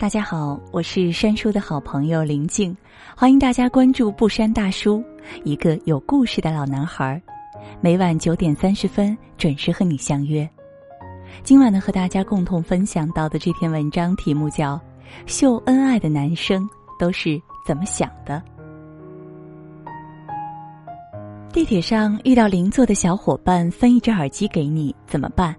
大家好，我是山叔的好朋友林静，欢迎大家关注不山大叔，一个有故事的老男孩。每晚九点三十分准时和你相约。今晚呢，和大家共同分享到的这篇文章题目叫《秀恩爱的男生都是怎么想的》。地铁上遇到邻座的小伙伴分一只耳机给你，怎么办？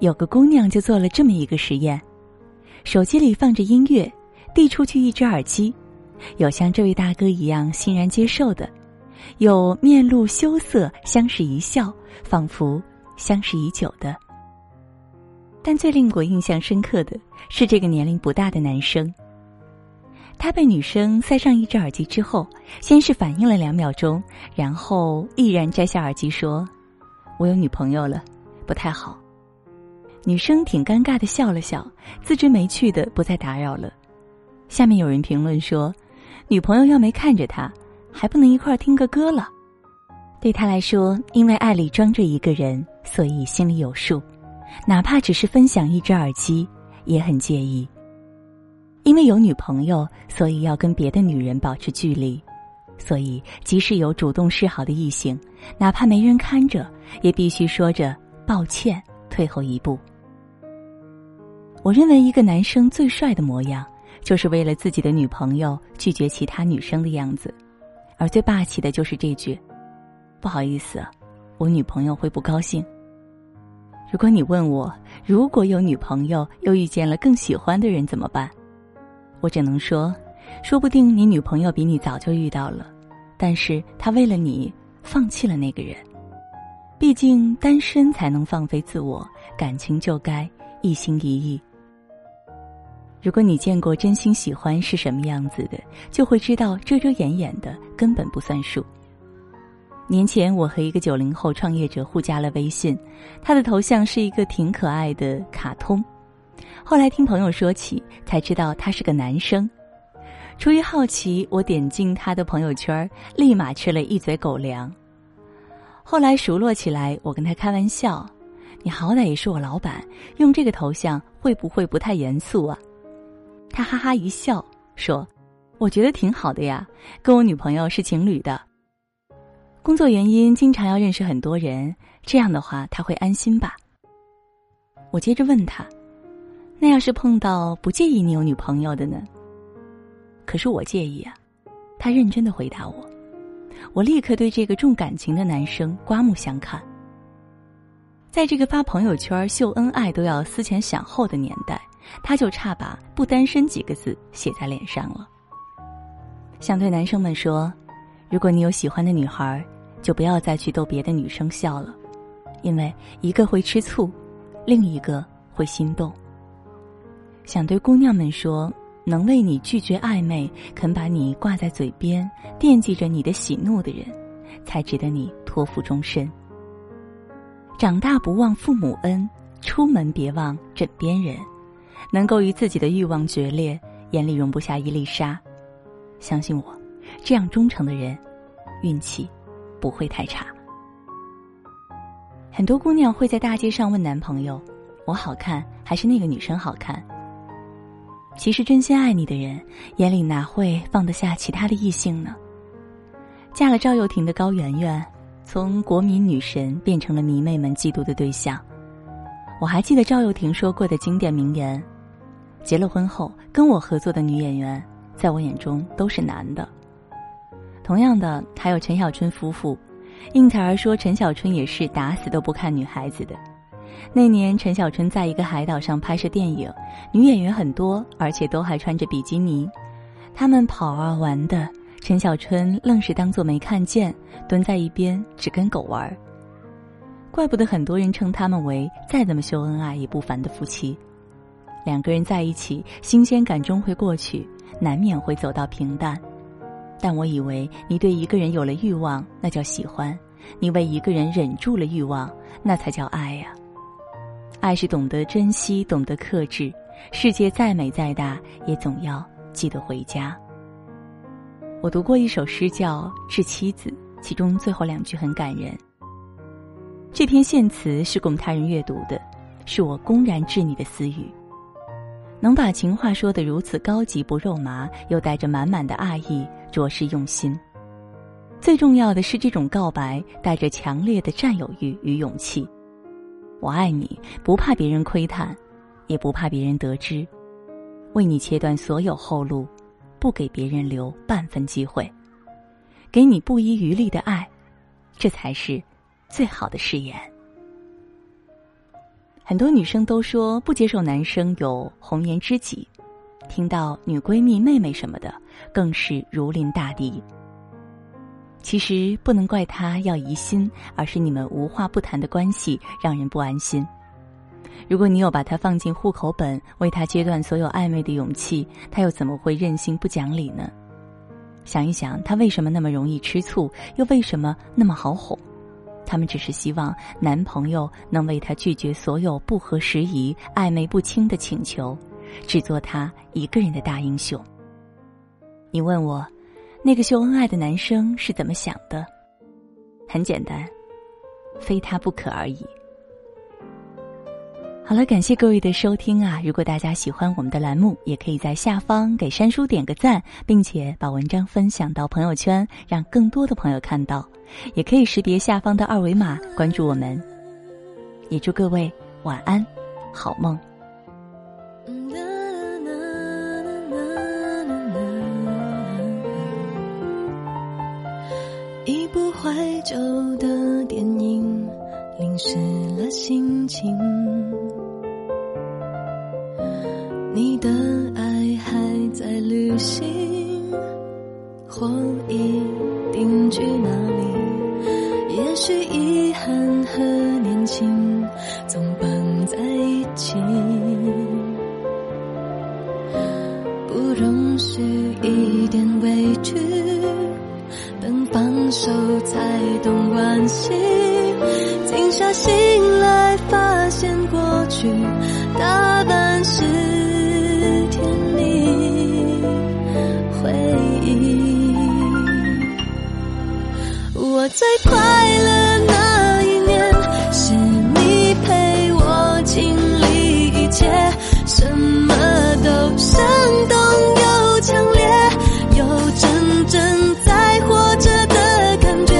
有个姑娘就做了这么一个实验。手机里放着音乐，递出去一只耳机，有像这位大哥一样欣然接受的，有面露羞涩相视一笑，仿佛相识已久的。但最令我印象深刻的是这个年龄不大的男生。他被女生塞上一只耳机之后，先是反应了两秒钟，然后毅然摘下耳机说：“我有女朋友了，不太好。”女生挺尴尬的笑了笑，自知没趣的不再打扰了。下面有人评论说：“女朋友要没看着他，还不能一块听个歌了？”对他来说，因为爱里装着一个人，所以心里有数，哪怕只是分享一只耳机，也很介意。因为有女朋友，所以要跟别的女人保持距离，所以即使有主动示好的异性，哪怕没人看着，也必须说着抱歉，退后一步。我认为一个男生最帅的模样，就是为了自己的女朋友拒绝其他女生的样子，而最霸气的就是这句：“不好意思，我女朋友会不高兴。”如果你问我，如果有女朋友又遇见了更喜欢的人怎么办？我只能说，说不定你女朋友比你早就遇到了，但是她为了你放弃了那个人。毕竟单身才能放飞自我，感情就该一心一意。如果你见过真心喜欢是什么样子的，就会知道遮遮掩掩的根本不算数。年前，我和一个九零后创业者互加了微信，他的头像是一个挺可爱的卡通。后来听朋友说起，才知道他是个男生。出于好奇，我点进他的朋友圈，立马吃了一嘴狗粮。后来熟络起来，我跟他开玩笑：“你好歹也是我老板，用这个头像会不会不太严肃啊？”他哈哈一笑说：“我觉得挺好的呀，跟我女朋友是情侣的。工作原因经常要认识很多人，这样的话他会安心吧？”我接着问他：“那要是碰到不介意你有女朋友的呢？”可是我介意啊，他认真的回答我。我立刻对这个重感情的男生刮目相看。在这个发朋友圈秀恩爱都要思前想后的年代。他就差把“不单身”几个字写在脸上了。想对男生们说：如果你有喜欢的女孩，就不要再去逗别的女生笑了，因为一个会吃醋，另一个会心动。想对姑娘们说：能为你拒绝暧昧、肯把你挂在嘴边、惦记着你的喜怒的人，才值得你托付终身。长大不忘父母恩，出门别忘枕边人。能够与自己的欲望决裂，眼里容不下一粒沙。相信我，这样忠诚的人，运气不会太差。很多姑娘会在大街上问男朋友：“我好看还是那个女生好看？”其实真心爱你的人，眼里哪会放得下其他的异性呢？嫁了赵又廷的高圆圆，从国民女神变成了迷妹们嫉妒的对象。我还记得赵又廷说过的经典名言。结了婚后，跟我合作的女演员，在我眼中都是男的。同样的，还有陈小春夫妇。应采儿说，陈小春也是打死都不看女孩子的。那年，陈小春在一个海岛上拍摄电影，女演员很多，而且都还穿着比基尼。他们跑啊玩的，陈小春愣是当作没看见，蹲在一边只跟狗玩。怪不得很多人称他们为再怎么秀恩爱也不凡的夫妻。两个人在一起，新鲜感终会过去，难免会走到平淡。但我以为你对一个人有了欲望，那叫喜欢；你为一个人忍住了欲望，那才叫爱呀。爱是懂得珍惜，懂得克制。世界再美再大，也总要记得回家。我读过一首诗，叫《致妻子》，其中最后两句很感人。这篇献词是供他人阅读的，是我公然致你的私语。能把情话说得如此高级不肉麻，又带着满满的爱意，着实用心。最重要的是，这种告白带着强烈的占有欲与勇气。我爱你，不怕别人窥探，也不怕别人得知，为你切断所有后路，不给别人留半分机会，给你不遗余力的爱，这才是最好的誓言。很多女生都说不接受男生有红颜知己，听到女闺蜜、妹妹什么的，更是如临大敌。其实不能怪他要疑心，而是你们无话不谈的关系让人不安心。如果你有把他放进户口本，为他切断所有暧昧的勇气，他又怎么会任性不讲理呢？想一想，他为什么那么容易吃醋，又为什么那么好哄？他们只是希望男朋友能为她拒绝所有不合时宜、暧昧不清的请求，只做她一个人的大英雄。你问我，那个秀恩爱的男生是怎么想的？很简单，非他不可而已。好了，感谢各位的收听啊！如果大家喜欢我们的栏目，也可以在下方给山叔点个赞，并且把文章分享到朋友圈，让更多的朋友看到。也可以识别下方的二维码关注我们。也祝各位晚安，好梦。一部怀旧的电影，淋湿了心情。你的爱还在旅行，或已定居哪里？也许遗憾和年轻总绑在一起，不容许一点委屈，等放手才懂惋惜。静下心最快乐那一年，是你陪我经历一切，什么都生动又强烈，有真正在活着的感觉。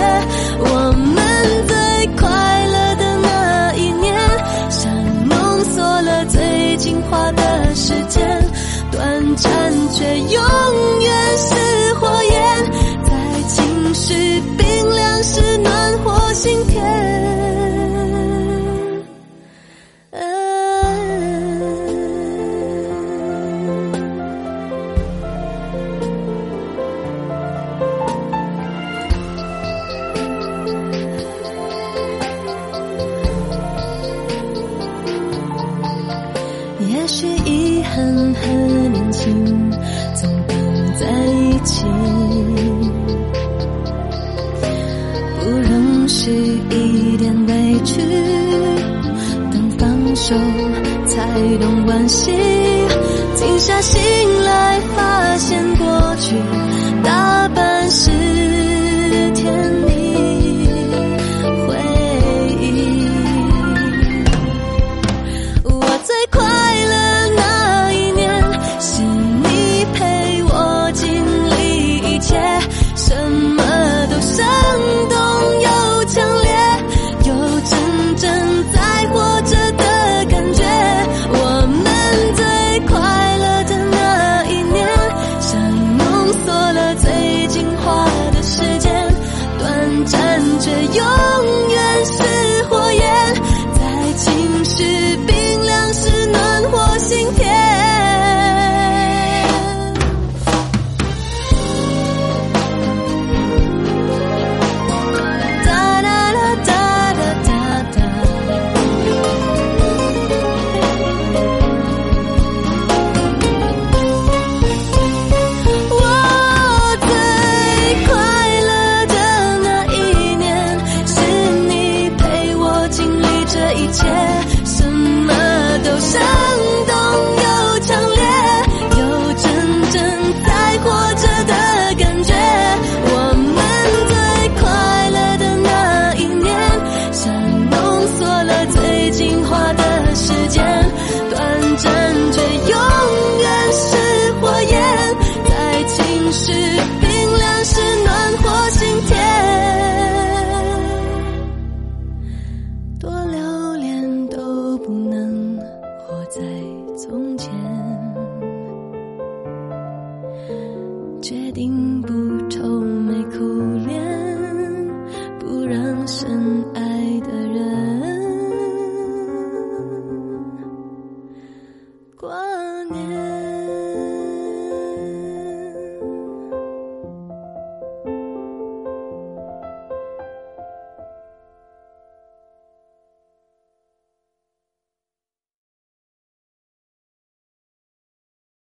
我们最快乐的那一年，像浓缩了最精华的时间，短暂却永远是火焰，在情绪。是暖去，等放手才懂惋惜。静下心